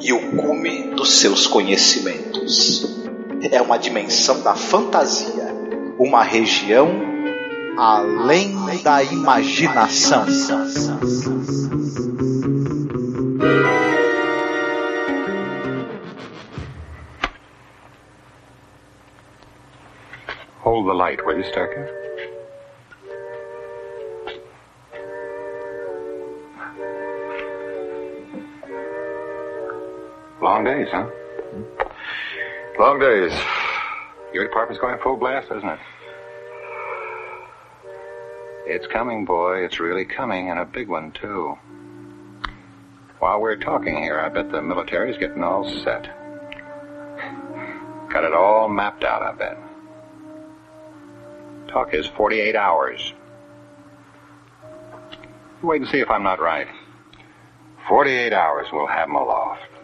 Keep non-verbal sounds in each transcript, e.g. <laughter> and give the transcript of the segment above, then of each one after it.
e o cume dos seus conhecimentos. É uma dimensão da fantasia, uma região além da imaginação. Hold the light, will you, Starkey? Days, huh? Long days. Your department's going full blast, isn't it? It's coming, boy. It's really coming, and a big one, too. While we're talking here, I bet the military's getting all set. Got it all mapped out, I bet. Talk is 48 hours. Wait and see if I'm not right. 48 hours we'll have 'em aloft.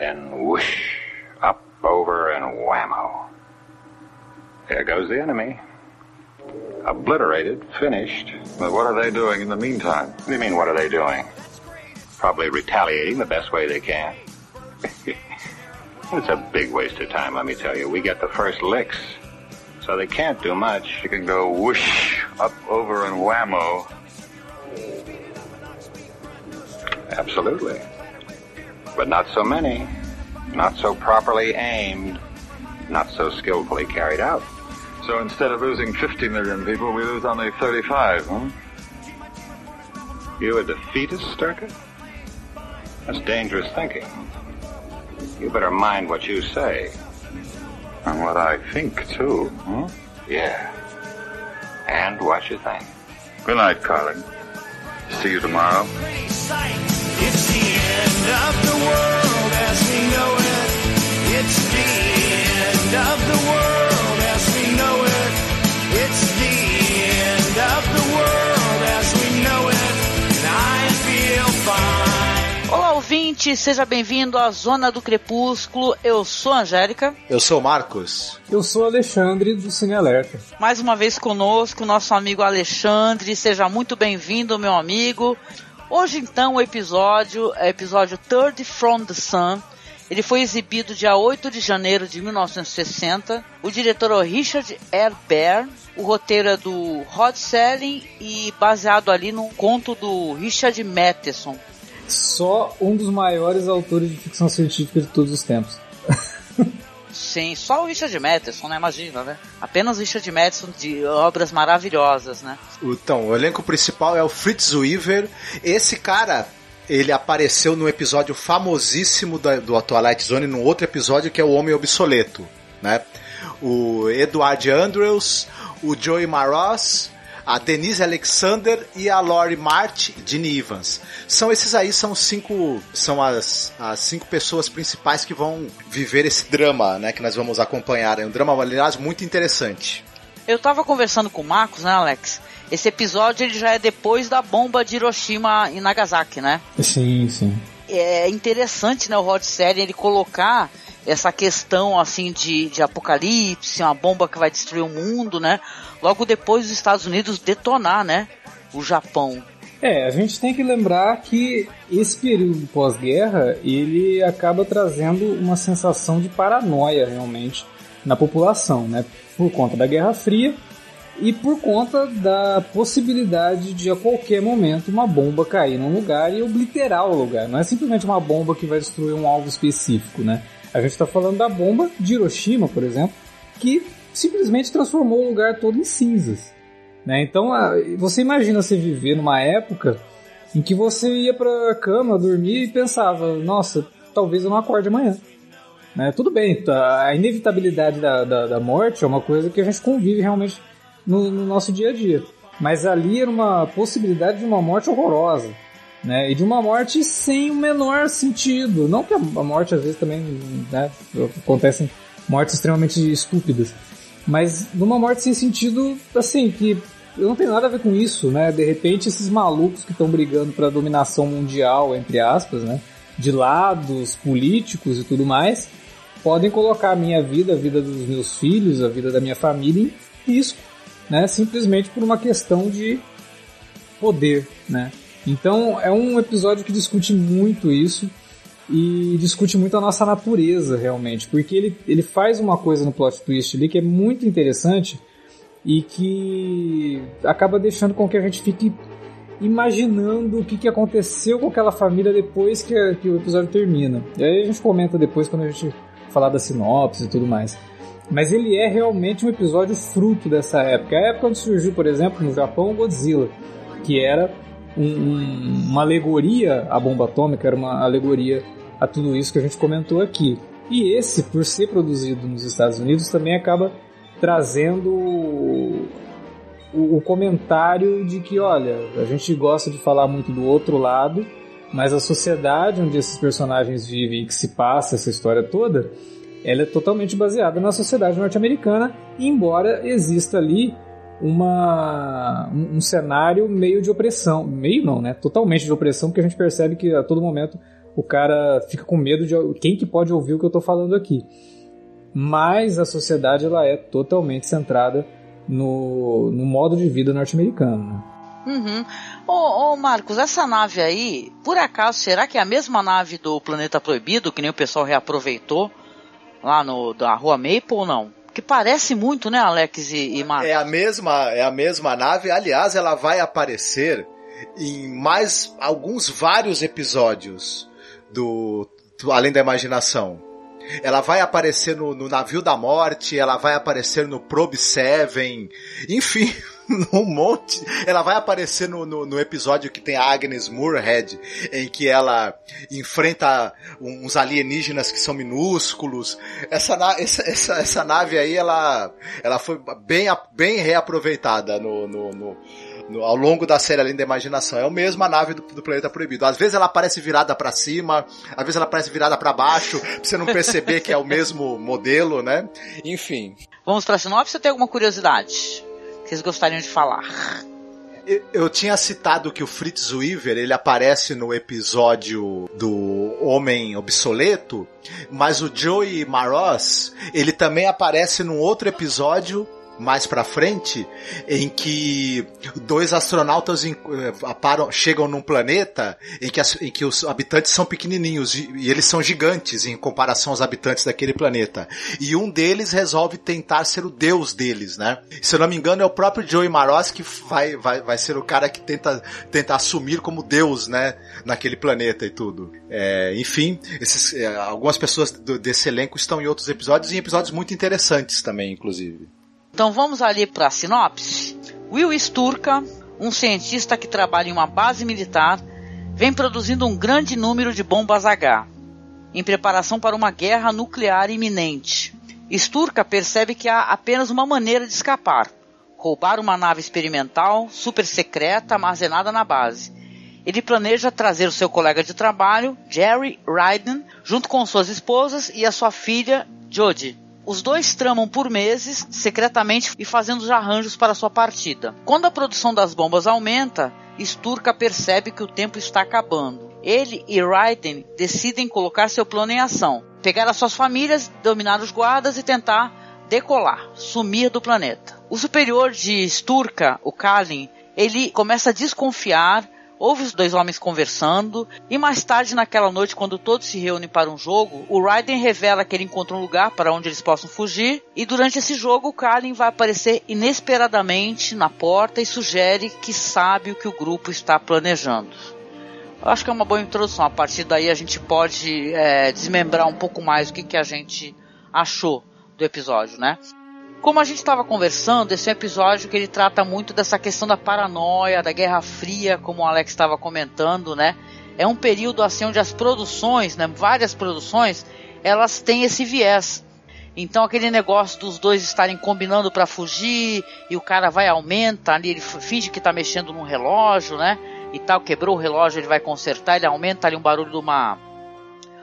Then whoosh, up, over, and whammo. There goes the enemy. Obliterated, finished. But what are they doing in the meantime? What do you mean, what are they doing? Probably retaliating the best way they can. <laughs> it's a big waste of time, let me tell you. We get the first licks, so they can't do much. You can go whoosh, up, over, and whammo. Absolutely. But not so many. Not so properly aimed. Not so skillfully carried out. So instead of losing 50 million people, we lose only 35, huh? You a defeatist, Sturka? That's dangerous thinking. You better mind what you say. And what I think, too, huh? Yeah. And what you think. Good night, Carling. See you tomorrow. It's the end of the world as we know it. It's the end of the world as we know it. It's the end of the world as we know it. And I feel fine. Olá, ouvinte, seja bem-vindo à Zona do Crepúsculo. Eu sou a Angélica. Eu sou o Marcos. Eu sou Alexandre do Cine Alerta. Mais uma vez conosco, nosso amigo Alexandre. Seja muito bem-vindo, meu amigo. Hoje, então, o episódio é episódio Third from the Sun. Ele foi exibido dia 8 de janeiro de 1960. O diretor é o Richard R. O roteiro é do Rod Serling e baseado ali num conto do Richard Matheson. Só um dos maiores autores de ficção científica de todos os tempos. <laughs> Sim, só o Richard Matheson, né? Imagina, né? Apenas o Richard Matheson de obras maravilhosas, né? Então, o elenco principal é o Fritz Weaver. Esse cara, ele apareceu no episódio famosíssimo da, do Twilight Zone, num outro episódio que é o Homem Obsoleto, né? O Edward Andrews, o Joey Maros, a Denise Alexander e a Lori Mart Ginny Evans. São esses aí, são cinco. São as, as cinco pessoas principais que vão viver esse drama, né? Que nós vamos acompanhar. É um drama, aliás, muito interessante. Eu tava conversando com o Marcos, né, Alex? Esse episódio ele já é depois da bomba de Hiroshima e Nagasaki, né? Sim, sim. É interessante, né, o Rod Serling, ele colocar essa questão, assim, de, de apocalipse, uma bomba que vai destruir o mundo, né? Logo depois dos Estados Unidos detonar, né? O Japão. É, a gente tem que lembrar que esse período pós-guerra, ele acaba trazendo uma sensação de paranoia, realmente, na população, né? Por conta da Guerra Fria e por conta da possibilidade de a qualquer momento uma bomba cair num lugar e obliterar o lugar. Não é simplesmente uma bomba que vai destruir um alvo específico, né? A gente está falando da bomba de Hiroshima, por exemplo, que simplesmente transformou o lugar todo em cinzas. Né? Então, você imagina você viver numa época em que você ia para a cama dormir e pensava: nossa, talvez eu não acorde amanhã. Né? Tudo bem, a inevitabilidade da, da, da, morte é uma coisa que a gente convive realmente no, no nosso dia a dia. Mas ali era uma possibilidade de uma morte horrorosa. Né? E de uma morte sem o menor sentido. Não que a morte às vezes também, né, acontecem mortes extremamente estúpidas, mas numa morte sem sentido, assim, que eu não tenho nada a ver com isso, né? De repente esses malucos que estão brigando para dominação mundial, entre aspas, né? De lados políticos e tudo mais, podem colocar a minha vida, a vida dos meus filhos, a vida da minha família em risco, né? Simplesmente por uma questão de poder, né? Então é um episódio que discute muito isso e discute muito a nossa natureza realmente, porque ele, ele faz uma coisa no plot twist ali que é muito interessante e que acaba deixando com que a gente fique imaginando o que, que aconteceu com aquela família depois que, a, que o episódio termina. E aí a gente comenta depois quando a gente falar da sinopse e tudo mais. Mas ele é realmente um episódio fruto dessa época. A época onde surgiu, por exemplo, no Japão, Godzilla, que era um, um, uma alegoria à bomba atômica, era uma alegoria a tudo isso que a gente comentou aqui. E esse, por ser produzido nos Estados Unidos, também acaba trazendo o, o, comentário de que, olha, a gente gosta de falar muito do outro lado, mas a sociedade onde esses personagens vivem e que se passa essa história toda, ela é totalmente baseada na sociedade norte-americana, embora exista ali uma, um, um, cenário meio de opressão. Meio não, né? Totalmente de opressão, porque a gente percebe que a todo momento o cara fica com medo de quem que pode ouvir o que eu estou falando aqui. Mas a sociedade ela é totalmente centrada no, no modo de vida norte-americano. Né? Uhum. Ô, Marcos, essa nave aí, por acaso, será que é a mesma nave do Planeta Proibido, que nem o pessoal reaproveitou lá no, da Rua Maple ou não? Que parece muito, né, Alex e, e Marcos? É a mesma, é a mesma nave. Aliás, ela vai aparecer em mais alguns vários episódios do, do Além da Imaginação. Ela vai aparecer no, no, Navio da Morte, ela vai aparecer no Probe 7, enfim, <laughs> <laughs> um monte. Ela vai aparecer no, no, no, episódio que tem a Agnes Moorehead, em que ela enfrenta uns alienígenas que são minúsculos. Essa, essa, essa, essa nave aí, ela, ela foi bem, bem reaproveitada no, no, no ao longo da série Além da Imaginação. É a mesma nave do, do Planeta Proibido. Às vezes ela aparece virada para cima, às vezes ela aparece virada para baixo, pra você não perceber que é o mesmo modelo, né? Enfim. Vamos pra sinopse ou tem alguma curiosidade vocês gostariam de falar? Eu tinha citado que o Fritz Weaver ele aparece no episódio do Homem Obsoleto, mas o Joey Maros ele também aparece num outro episódio mais pra frente, em que dois astronautas em, eh, aparam, chegam num planeta em que, as, em que os habitantes são pequenininhos e, eles são gigantes em comparação aos habitantes daquele planeta. E um deles resolve tentar ser o deus deles, né? Se eu não me engano, é o próprio Joey Maros que vai, vai, vai ser o cara que tenta, tenta assumir como deus, né? Naquele planeta e tudo. É, enfim, esses, é, algumas pessoas do, desse elenco estão em outros episódios e em episódios muito interessantes também, inclusive. Então vamos ali para a sinopse. Will Sturka, um cientista que trabalha em uma base militar, vem produzindo um grande número de bombas H, em preparação para uma guerra nuclear iminente. Sturka percebe que há apenas uma maneira de escapar: roubar uma nave experimental super secreta armazenada na base. Ele planeja trazer o seu colega de trabalho, Jerry Ryden, junto com suas esposas e a sua filha, Jodie. Os dois tramam por meses, secretamente e fazendo os arranjos para sua partida. Quando a produção das bombas aumenta, Sturka percebe que o tempo está acabando. Ele e Raiden decidem colocar seu plano em ação: pegar as suas famílias, dominar os guardas e tentar decolar, sumir do planeta. O superior de Sturka, o Kalin, ele começa a desconfiar Houve os dois homens conversando, e mais tarde naquela noite, quando todos se reúnem para um jogo, o Raiden revela que ele encontra um lugar para onde eles possam fugir, e durante esse jogo o Kalin vai aparecer inesperadamente na porta e sugere que sabe o que o grupo está planejando. Eu acho que é uma boa introdução. A partir daí a gente pode é, desmembrar um pouco mais o que, que a gente achou do episódio, né? Como a gente estava conversando, esse é um episódio que ele trata muito dessa questão da paranoia, da Guerra Fria, como o Alex estava comentando, né? É um período assim onde as produções, né, várias produções, elas têm esse viés. Então aquele negócio dos dois estarem combinando para fugir e o cara vai aumenta ali, ele finge que está mexendo num relógio, né? e tal, quebrou o relógio, ele vai consertar, ele aumenta ali um barulho de uma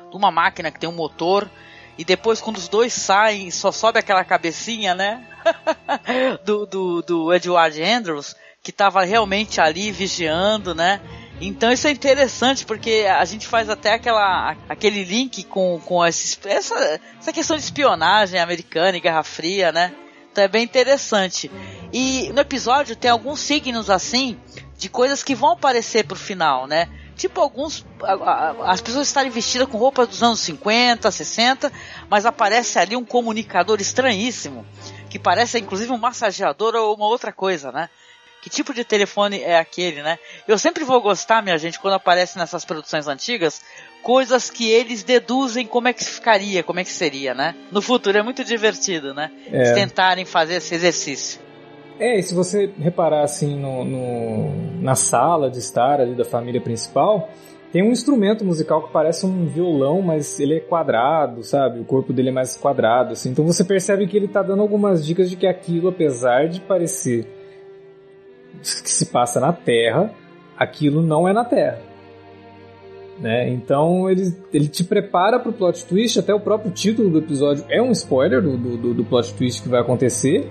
de uma máquina que tem um motor e depois quando os dois saem, só sobe aquela cabecinha, né? <laughs> do, do, do Edward Andrews, que estava realmente ali vigiando, né? Então isso é interessante porque a gente faz até aquela, aquele link com, com essa, essa questão de espionagem americana e Guerra Fria, né? Então é bem interessante. E no episódio tem alguns signos assim de coisas que vão aparecer pro final, né? Tipo alguns. As pessoas estarem vestidas com roupas dos anos 50, 60, mas aparece ali um comunicador estranhíssimo, que parece inclusive um massageador ou uma outra coisa, né? Que tipo de telefone é aquele, né? Eu sempre vou gostar, minha gente, quando aparece nessas produções antigas, coisas que eles deduzem como é que ficaria, como é que seria, né? No futuro é muito divertido, né? É. Tentarem fazer esse exercício. É, e se você reparar assim no, no- na sala de estar ali da família principal, tem um instrumento musical que parece um violão, mas ele é quadrado, sabe? O corpo dele é mais quadrado, assim. Então você percebe que ele tá dando algumas dicas de que aquilo, apesar de parecer que se passa na Terra, aquilo não é na Terra. Né? Então ele, ele te prepara pro plot twist, até o próprio título do episódio é um spoiler do, do- do plot twist que vai acontecer.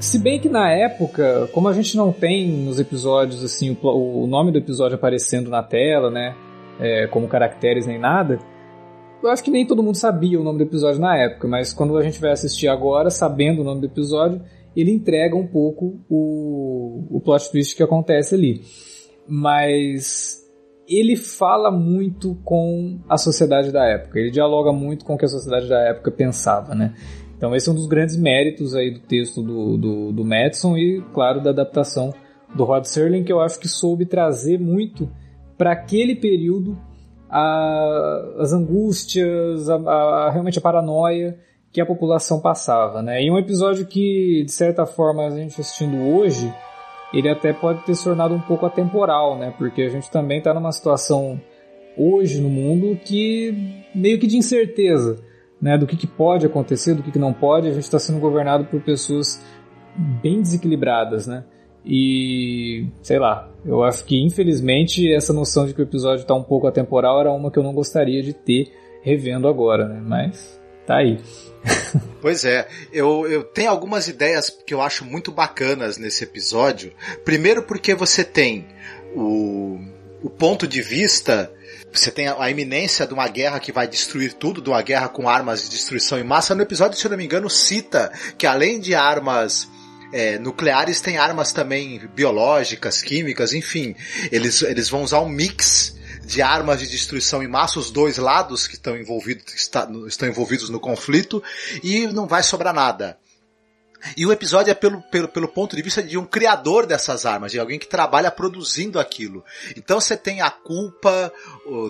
Se bem que na época, como a gente não tem nos episódios assim o, o nome do episódio aparecendo na tela, né, é, como caracteres nem nada, eu acho que nem todo mundo sabia o nome do episódio na época, mas quando a gente vai assistir agora, sabendo o nome do episódio, ele entrega um pouco o, o plot twist que acontece ali. Mas ele fala muito com a sociedade da época, ele dialoga muito com o que a sociedade da época pensava, né? Então esse é um dos grandes méritos aí do texto do, do, do Madison e, claro, da adaptação do Rod Serling, que eu acho que soube trazer muito para aquele período a- as angústias, a, a- realmente a paranoia que a população passava, né? E um episódio que, de certa forma, a gente assistindo hoje, ele até pode ter se tornado um pouco atemporal, né? Porque a gente também está numa situação hoje no mundo que meio que de incerteza, né? Do que, que pode acontecer, do que, que não pode. A gente está sendo governado por pessoas bem desequilibradas, né? E sei lá, eu acho que infelizmente essa noção de que o episódio está um pouco atemporal era uma que eu não gostaria de ter revendo agora, né? Mas tá aí. <laughs> Pois é, eu, eu tenho algumas ideias que eu acho muito bacanas nesse episódio. Primeiro porque você tem o, o ponto de vista, você tem a, iminência de uma guerra que vai destruir tudo, de uma guerra com armas de destruição em massa. No episódio, se eu não me engano, cita que além de armas é, nucleares, tem armas também biológicas, químicas, enfim. Eles, eles vão usar um mix de armas de destruição em massa, os dois lados que estão envolvidos, está- estão envolvidos no conflito, e não vai sobrar nada. E o episódio é pelo, pelo, pelo ponto de vista de um criador dessas armas, de alguém que trabalha produzindo aquilo. Então você tem a culpa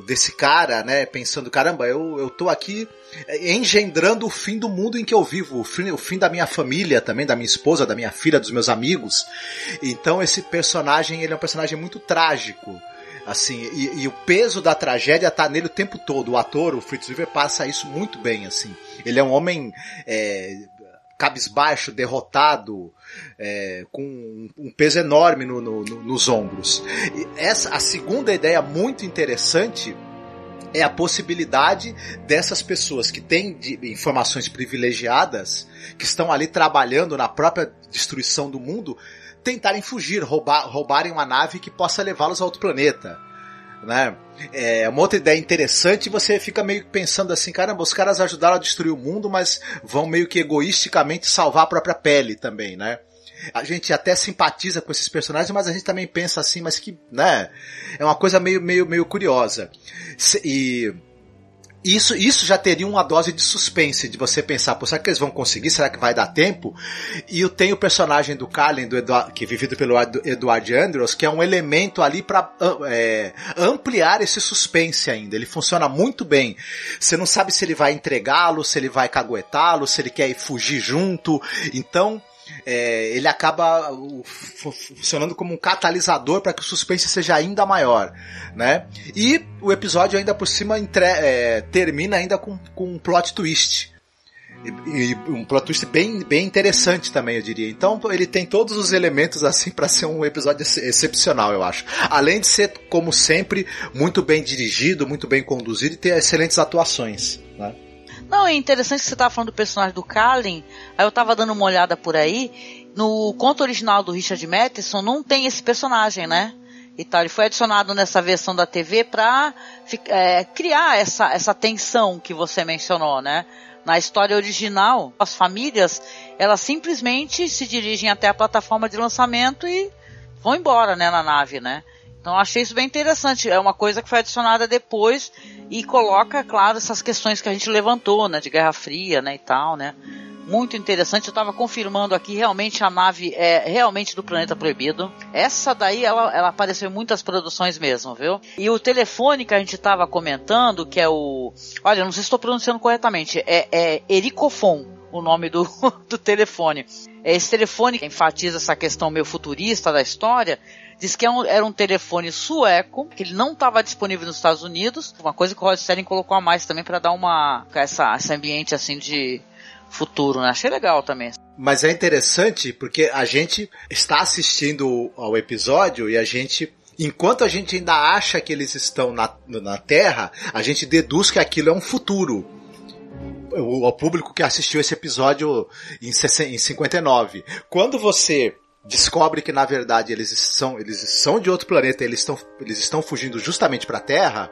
desse cara, né, pensando, caramba, eu, eu tô aqui eh, engendrando o fim do mundo em que eu vivo, o fim, o fim da minha família também, da minha esposa, da minha filha, dos meus amigos. Então esse personagem, ele é um personagem muito trágico. Assim, e, e o peso da tragédia tá nele o tempo todo. O ator, o Fritz Weaver, passa isso muito bem, assim. Ele é um homem é, cabisbaixo, derrotado, é, com um peso enorme no- no- no- nos ombros. E essa, a segunda ideia muito interessante é a possibilidade dessas pessoas que têm informações privilegiadas, que estão ali trabalhando na própria destruição do mundo, tentarem fugir, roubar, roubarem uma nave que possa levá-los a outro planeta. Né? É uma outra ideia interessante, você fica meio pensando assim, caramba, os caras ajudaram a destruir o mundo, mas vão meio que egoisticamente salvar a própria pele também, né? A gente até simpatiza com esses personagens, mas a gente também pensa assim, mas que, né? É uma coisa meio, meio, meio curiosa. E isso, isso já teria uma dose de suspense, de você pensar, pô, será que eles vão conseguir? Será que vai dar tempo? E eu tenho o personagem do Carlin, do que é vivido pelo Ed- Edward Andrews, que é um elemento ali para ampliar esse suspense ainda. Ele funciona muito bem. Você não sabe se ele vai entregá-lo, se ele vai caguetá-lo, se ele quer ir fugir junto. Então, é, ele acaba fu- funcionando como um catalisador para que o suspense seja ainda maior, né? E o episódio ainda por cima entre- é, termina ainda com, com um plot twist. E um plot twist bem, bem interessante também, eu diria. Então ele tem todos os elementos assim para ser um episódio ex excepcional, eu acho. Além de ser, como sempre, muito bem dirigido, muito bem conduzido e ter excelentes atuações. Né? Não, é interessante que você estava falando do personagem do Kalin. Aí eu estava dando uma olhada por aí. No conto original do Richard Matheson não tem esse personagem, né? E tal. Ele foi adicionado nessa versão da TV para é, criar essa, essa tensão que você mencionou, né? Na história original, as famílias, elas simplesmente se dirigem até a plataforma de lançamento e vão embora, né, na nave, né? Então achei isso bem interessante. É uma coisa que foi adicionada depois e coloca, claro, essas questões que a gente levantou, né, de Guerra Fria, né, e tal, né? Muito interessante. Eu estava confirmando aqui, realmente a nave é realmente do Planeta Proibido. Essa daí, ela, ela apareceu em muitas produções mesmo, viu? E o telefone que a gente estava comentando, que é o... Olha, não sei se estou pronunciando corretamente. É, é Ericofon, o nome do, <laughs> do telefone. Esse telefone que enfatiza essa questão meio futurista da história, diz que era um telefone sueco, que ele não estava disponível nos Estados Unidos, uma coisa que o Rod Serling colocou a mais também para dar uma essa, esse ambiente assim de futuro, né? Achei legal também. Mas é interessante porque a gente está assistindo ao episódio e a gente enquanto a gente ainda acha que eles estão na, na Terra, a gente deduz que aquilo é um futuro. O, o público que assistiu esse episódio em, em 59. Quando você descobre que na verdade eles são eles são de outro planeta, eles estão eles estão fugindo justamente para a Terra,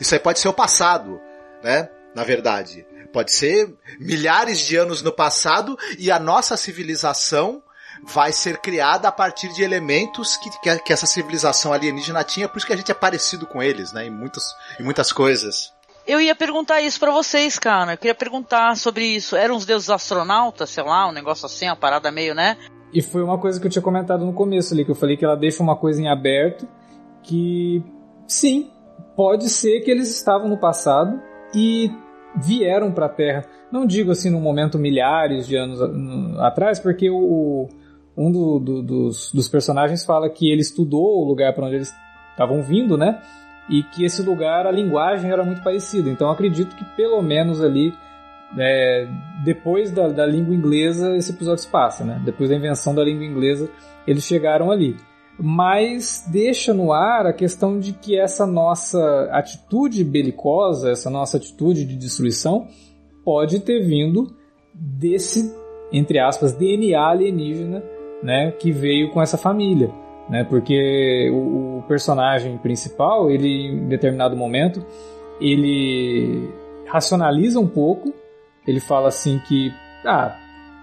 isso aí pode ser o passado, né? Na verdade, pode ser milhares de anos no passado e a nossa civilização vai ser criada a partir de elementos que, que, que essa civilização alienígena tinha, por isso que a gente é parecido com eles, né? Em muitas, em muitas coisas. Eu ia perguntar isso para vocês, cara. Eu queria perguntar sobre isso. Eram os deuses astronautas, sei lá, um negócio assim, uma parada meio, né? E foi uma coisa que eu tinha comentado no começo ali, que eu falei que ela deixa uma coisa em aberto, que sim, pode ser que eles estavam no passado e vieram para a Terra. Não digo assim no momento milhares de anos atrás, porque o, um do, do, dos, dos personagens fala que ele estudou o lugar para onde eles estavam vindo, né? E que esse lugar, a linguagem era muito parecida. Então acredito que pelo menos ali é, depois da, da, língua inglesa esse episódio se passa, né? Depois da invenção da língua inglesa, eles chegaram ali. Mas deixa no ar a questão de que essa nossa atitude belicosa, essa nossa atitude de destruição, pode ter vindo desse, entre aspas, DNA alienígena, né? Que veio com essa família. Né, porque o, o personagem principal, ele em determinado momento, ele racionaliza um pouco ele fala assim que, ah,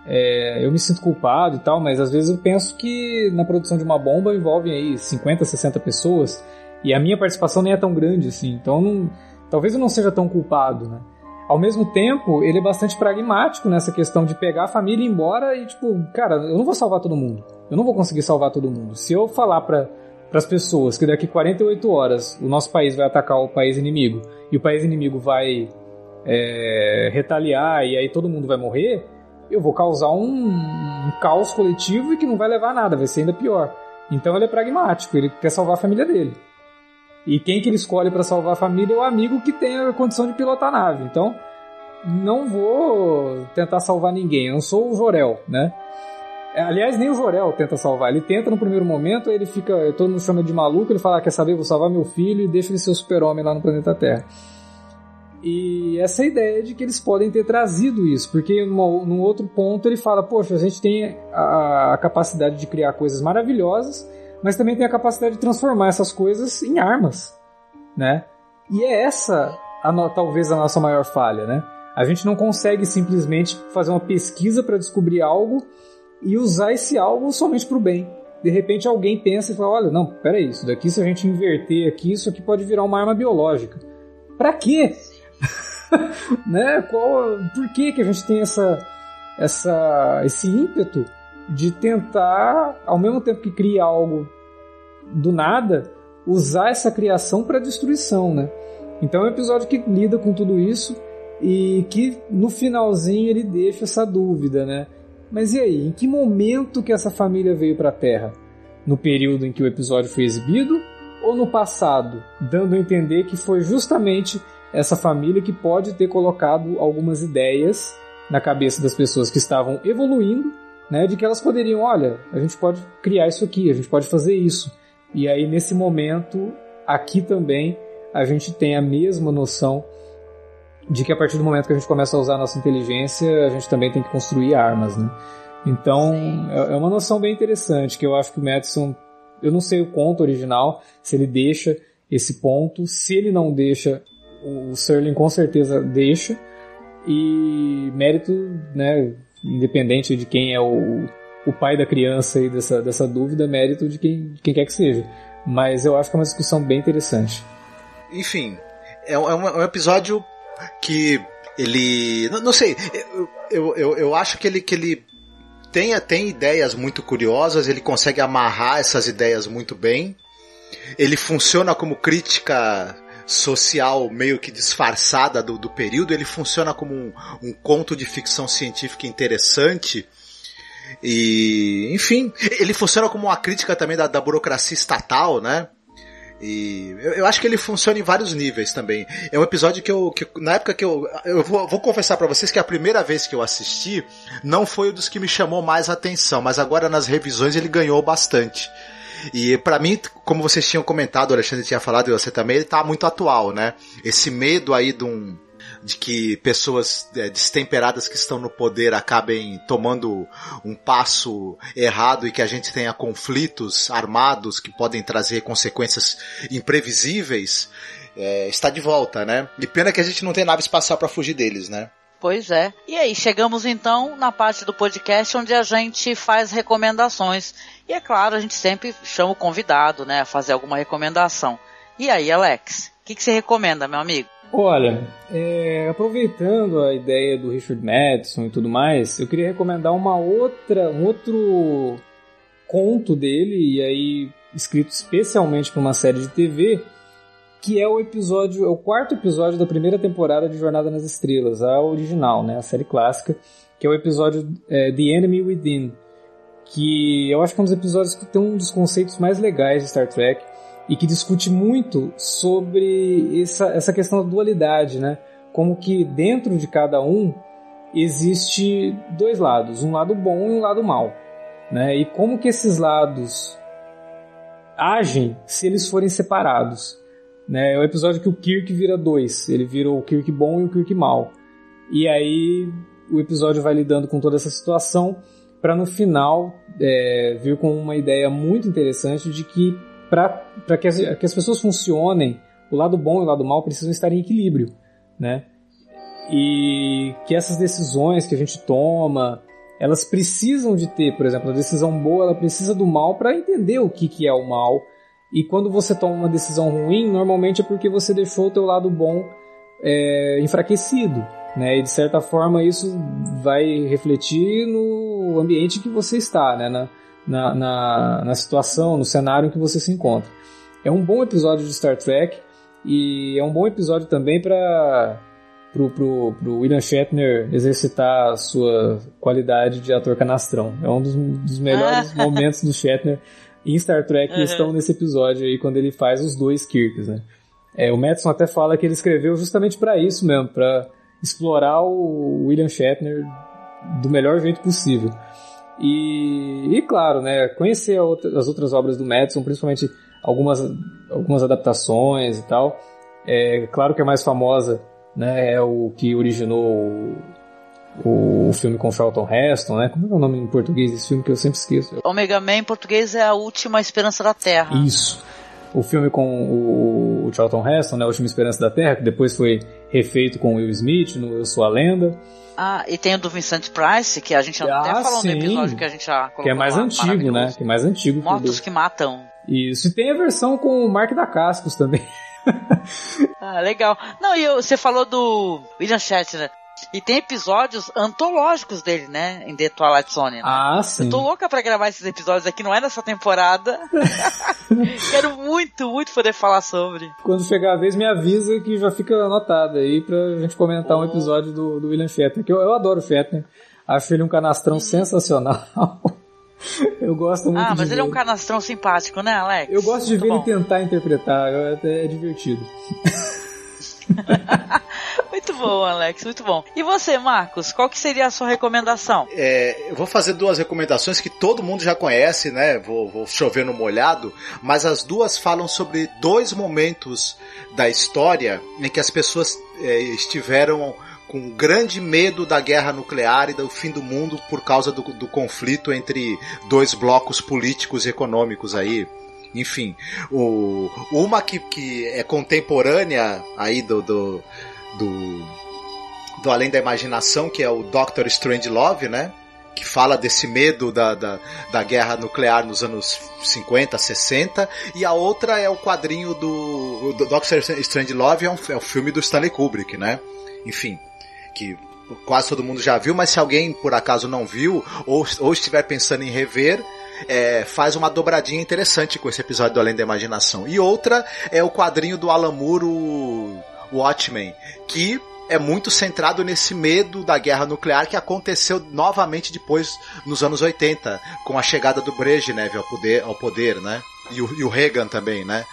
é, eu me sinto culpado e tal, mas às vezes eu penso que na produção de uma bomba envolve aí 50, 60 pessoas e a minha participação nem é tão grande assim, então não, talvez eu não seja tão culpado, né? Ao mesmo tempo, ele é bastante pragmático nessa questão de pegar a família e ir embora e tipo, cara, eu não vou salvar todo mundo. Eu não vou conseguir salvar todo mundo. Se eu falar para para as pessoas que daqui 48 horas o nosso país vai atacar o país inimigo e o país inimigo vai é, retaliar e aí todo mundo vai morrer, eu vou causar um, um, caos coletivo e que não vai levar a nada, vai ser ainda pior. Então ele é pragmático, ele quer salvar a família dele. E quem que ele escolhe para salvar a família é o amigo que tem a condição de pilotar a nave. Então, não vou tentar salvar ninguém, eu não sou o Jorel, né? Aliás, nem o Jorel tenta salvar. Ele tenta no primeiro momento, ele fica. Todo mundo chama de maluco, ele fala: ah, Quer saber, vou salvar meu filho e deixa ele ser o super-homem lá no planeta Terra. E essa ideia de que eles podem ter trazido isso, porque numa, num outro ponto ele fala: Poxa, a gente tem a, a, capacidade de criar coisas maravilhosas, mas também tem a capacidade de transformar essas coisas em armas, né? E é essa a no, talvez a nossa maior falha, né? A gente não consegue simplesmente fazer uma pesquisa para descobrir algo e usar esse algo somente para o bem. De repente alguém pensa e fala: Olha, não, peraí, isso daqui se a gente inverter aqui, isso aqui pode virar uma arma biológica. Para quê? <laughs> né? Qual, por que, que a gente tem essa, essa, esse ímpeto de tentar, ao mesmo tempo que cria algo do nada, usar essa criação para destruição, né? Então é um episódio que lida com tudo isso e que no finalzinho ele deixa essa dúvida, né? Mas e aí, em que momento que essa família veio para a Terra? No período em que o episódio foi exibido ou no passado, dando a entender que foi justamente essa família que pode ter colocado algumas ideias na cabeça das pessoas que estavam evoluindo, né, de que elas poderiam, olha, a gente pode criar isso aqui, a gente pode fazer isso. E aí nesse momento, aqui também a gente tem a mesma noção de que a partir do momento que a gente começa a usar a nossa inteligência, a gente também tem que construir armas, né? Então, é é uma noção bem interessante que eu acho que o Madison, eu não sei o conto original, se ele deixa esse ponto, se ele não deixa, o Serling com certeza deixa, e mérito, né, independente de quem é o, o pai da criança e dessa, dessa dúvida, mérito de quem, de quem quer que seja. Mas eu acho que é uma discussão bem interessante. Enfim, é um, é é um episódio que ele. Não, não sei, eu, eu, eu, eu acho que ele, que ele tem, tem ideias muito curiosas, ele consegue amarrar essas ideias muito bem. Ele funciona como crítica social meio que disfarçada do, do período, ele funciona como um, um conto de ficção científica interessante. E, enfim, ele funciona como uma crítica também da, da burocracia estatal, né? E eu, eu acho que ele funciona em vários níveis também. É um episódio que eu, que, na época que eu, eu vou, vou confessar pra vocês que a primeira vez que eu assisti não foi o dos que me chamou mais atenção, mas agora nas revisões ele ganhou bastante. E pra mim, como vocês tinham comentado, o Alexandre tinha falado e você também, ele tá muito atual, né? Esse medo aí de um, de que pessoas é, destemperadas que estão no poder acabem tomando um passo errado e que a gente tenha conflitos armados que podem trazer consequências imprevisíveis, é, está de volta, né? E pena que a gente não tem nave espacial para fugir deles, né? Pois é. E aí, chegamos então na parte do podcast onde a gente faz recomendações. E é claro, a gente sempre chama o convidado, né, a fazer alguma recomendação. E aí, Alex, o que, que você recomenda, meu amigo? Olha, é, aproveitando a ideia do Richard Madison e tudo mais, eu queria recomendar uma outra, um outro conto dele, e aí escrito especialmente para uma série de TV, que é o episódio, é o quarto episódio da primeira temporada de Jornada nas Estrelas, a original, né, a série clássica, que é o episódio é, The Enemy Within, que eu acho que é um dos episódios que tem um dos conceitos mais legais de Star Trek e que discute muito sobre essa, essa questão da dualidade, né? Como que dentro de cada um existe dois lados, um lado bom e um lado mal, né? E como que esses lados agem se eles forem separados, né? É o episódio que o Kirk vira dois, ele vira o Kirk bom e o Kirk mal. E aí o episódio vai lidando com toda essa situação para no final é, vir com uma ideia muito interessante de que para que, as, que as pessoas funcionem, o lado bom e o lado mal precisam estar em equilíbrio, né? E que essas decisões que a gente toma, elas precisam de ter, por exemplo, a decisão boa, ela precisa do mal para entender o que, que é o mal. E quando você toma uma decisão ruim, normalmente é porque você deixou o teu lado bom é, enfraquecido, né? E de certa forma isso vai refletir no ambiente que você está, né? Na, na, na, na situação, no cenário em que você se encontra. É um bom episódio de Star Trek e é um bom episódio também para pro, pro, pro William Shatner exercitar a sua qualidade de ator canastrão. É um dos, dos melhores <laughs> momentos do Shatner em Star Trek Uhum. estão nesse episódio aí quando ele faz os dois Kirks, né? É, o Madison até fala que ele escreveu justamente para isso mesmo, para explorar o William Shatner do melhor jeito possível. E, e claro, né, conhecer outra- as outras obras do Madison, principalmente algumas, algumas adaptações e tal. É claro que a mais famosa né, é o que originou o, filme com Charlton Heston, né? Como é o nome em português desse filme que eu sempre esqueço? Omega Man em português é a última esperança da Terra. Isso. O filme com o, o Charlton Heston, né, A Última Esperança da Terra, que depois foi refeito com Will Smith no Eu Sou a Lenda, Ah, e tem o do Vincent Price, que a gente Ah, até falou sim. no episódio que a gente já colocou que é mais lá, antigo, né? Que é mais antigo Mortos que matam. Isso. E tem a versão com o Mark da Cascos também. <laughs> Ah, legal. Não, e eu- você falou do William Shatner. E tem episódios antológicos dele, né? Em The Twilight Zone. Né? Ah, sim. Eu tô louca pra gravar esses episódios aqui, não é nessa temporada. <laughs> Quero muito, muito poder falar sobre. Quando chegar a vez, me avisa que já fica anotado aí pra gente comentar um episódio do, do William Shatner, que eu, eu adoro o Shatner. Acho ele um canastrão sensacional. <laughs> eu gosto muito Ah, de mas ele é um ver- canastrão simpático, né, Alex? Eu gosto de Muito ver bom. ele tentar interpretar, é, é divertido. <laughs> Bom, Alex, muito bom. E você, Marcos, qual que seria a sua recomendação? É, eu vou fazer duas recomendações que todo mundo já conhece, né? Vou, vou chover no molhado, mas as duas falam sobre dois momentos da história em que as pessoas é, estiveram com grande medo da guerra nuclear e do fim do mundo por causa do, do conflito entre dois blocos políticos e econômicos aí. Enfim, o, uma que, que é contemporânea aí do, do, do, do Além da Imaginação, que é o Doctor Strange Love, né? que fala desse medo da, da, da, guerra nuclear nos anos 50, 60, e a outra é o quadrinho do, do Doctor Strange Love, é, um, é o filme do Stanley Kubrick, né? Enfim, que quase todo mundo já viu, mas se alguém por acaso não viu ou, ou estiver pensando em rever, é, faz uma dobradinha interessante com esse episódio do Além da Imaginação. E outra é o quadrinho do Alan Moore, o Watchmen, que é muito centrado nesse medo da guerra nuclear que aconteceu novamente depois nos anos 80, com a chegada do Brezhnev ao poder, ao poder né? E o, e o Reagan também, né?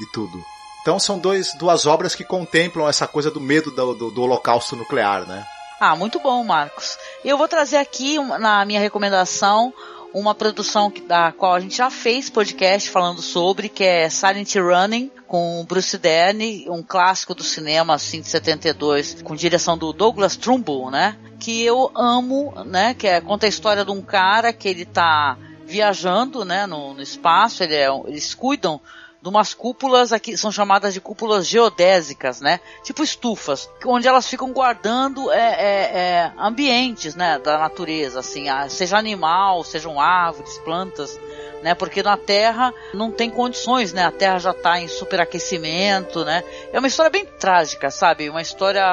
E tudo. Então são dois, duas obras que contemplam essa coisa do medo do, do, do holocausto nuclear, né? Ah, muito bom, Marcos. Eu vou trazer aqui na minha recomendação uma produção da qual a gente já fez podcast falando sobre, que é Silent Running, com Bruce Dern, um clássico do cinema, assim, de 72, com direção do Douglas Trumbull, né? Que eu amo, né? Que é, conta a história de um cara que ele tá viajando, né, no, no espaço, ele é, eles cuidam de umas cúpulas aqui, são chamadas de cúpulas geodésicas, né? Tipo estufas, onde elas ficam guardando é, é, é, ambientes, né? Da natureza, assim, seja animal, sejam árvores, plantas, né? Porque na Terra não tem condições, né? A Terra já está em superaquecimento, né? É uma história bem trágica, sabe? Uma história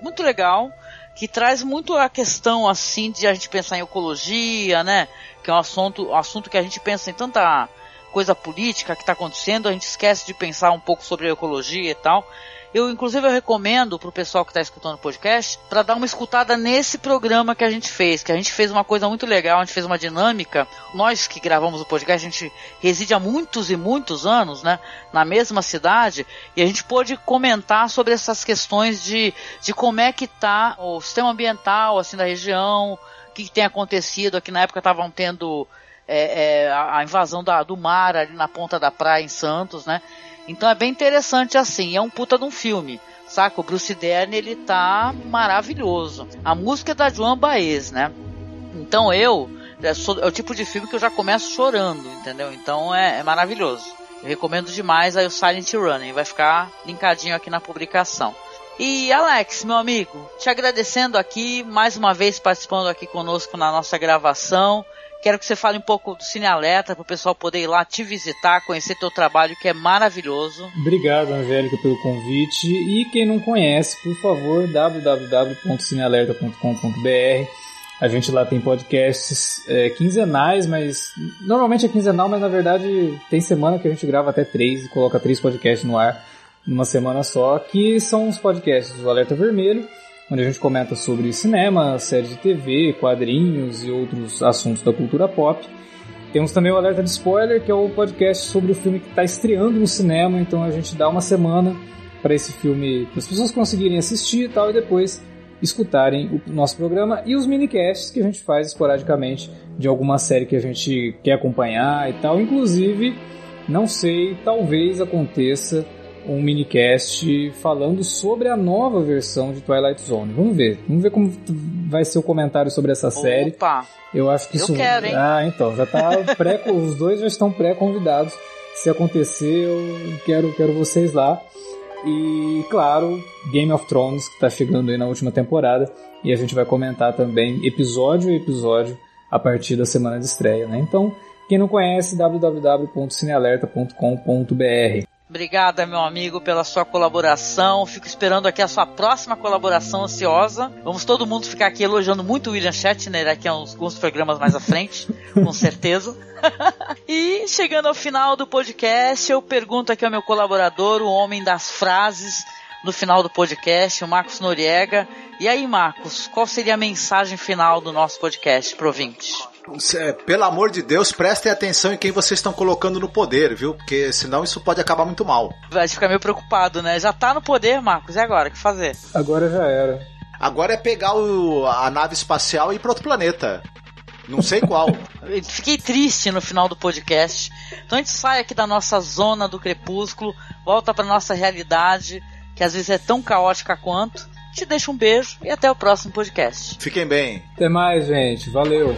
muito legal que traz muito a questão assim de a gente pensar em ecologia, né? Que é um assunto, um assunto que a gente pensa em tanta coisa política que está acontecendo, a gente esquece de pensar um pouco sobre a ecologia e tal. Eu, inclusive, eu recomendo o pessoal que está escutando o podcast para dar uma escutada nesse programa que a gente fez, que a gente fez uma coisa muito legal, a gente fez uma dinâmica. Nós que gravamos o podcast, a gente reside há muitos e muitos anos, né, na mesma cidade, e a gente pôde comentar sobre essas questões de, de como é que está o sistema ambiental, assim, da região, o que, que tem acontecido. Aqui na época estavam tendo é, é, a invasão da, do mar ali na ponta da praia em Santos, né? Então é bem interessante assim, é um puta de um filme. Saca? O Bruce Dern, ele tá maravilhoso. A música é da Joan Baez, né? Então eu, é, sou, é, o tipo de filme que eu já começo chorando, entendeu? Então é, é maravilhoso. Eu recomendo demais aí o Silent Running, vai ficar linkadinho aqui na publicação. E Alex, meu amigo, te agradecendo aqui, mais uma vez participando aqui conosco na nossa gravação. Quero que você fale um pouco do Cine Alerta para o pessoal poder ir lá te visitar, conhecer teu trabalho que é maravilhoso. Obrigado, Angélica, pelo convite. E quem não conhece, por favor, www.cinealerta.com.br. A gente lá tem podcasts é, quinzenais, mas normalmente é quinzenal, mas na verdade tem semana que a gente grava até três e coloca três podcasts no ar numa semana só, que são os podcasts do Alerta Vermelho onde a gente comenta sobre cinema, séries de TV, quadrinhos e outros assuntos da cultura pop. Temos também o Alerta de Spoiler, que é o podcast sobre o filme que está estreando no cinema, então a gente dá uma semana para esse filme, para as pessoas conseguirem assistir e tal, e depois escutarem o nosso programa e os minicasts que a gente faz esporadicamente de alguma série que a gente quer acompanhar e tal. Inclusive, não sei, talvez aconteça um minicast falando sobre a nova versão de Twilight Zone. Vamos ver. Vamos ver como vai ser o comentário sobre essa Opa. série. Eu acho que eu isso. Quero, hein? Ah, então. Já tá <laughs> pré. Os dois já estão pré-convidados. Se acontecer, eu quero, quero vocês lá. E, claro, Game of Thrones, que está chegando aí na última temporada. E a gente vai comentar também episódio a episódio a partir da semana de estreia, né? Então, quem não conhece, www.cinealerta.com.br. Obrigada, meu amigo, pela sua colaboração. Fico esperando aqui a sua próxima colaboração ansiosa. Vamos todo mundo ficar aqui elogiando muito o William Shatner aqui a alguns programas mais à frente, <laughs> com certeza. <laughs> e chegando ao final do podcast, eu pergunto aqui ao meu colaborador, o homem das frases, no final do podcast, o Marcos Noriega. E aí, Marcos, qual seria a mensagem final do nosso podcast pro ouvinte? Cê- pelo amor de Deus, prestem atenção em quem vocês estão colocando no poder, viu? Porque senão isso pode acabar muito mal. Vai ficar meio preocupado, né? Já tá no poder, Marcos. E agora? O que fazer? Agora já era. Agora é pegar o- a nave espacial e ir para outro planeta. Não sei qual. <laughs> Fiquei triste no final do podcast. Então a gente sai aqui da nossa zona do crepúsculo, volta pra nossa realidade, que às vezes é tão caótica quanto. Te deixo um beijo e até o próximo podcast. Fiquem bem. Até mais, gente. Valeu.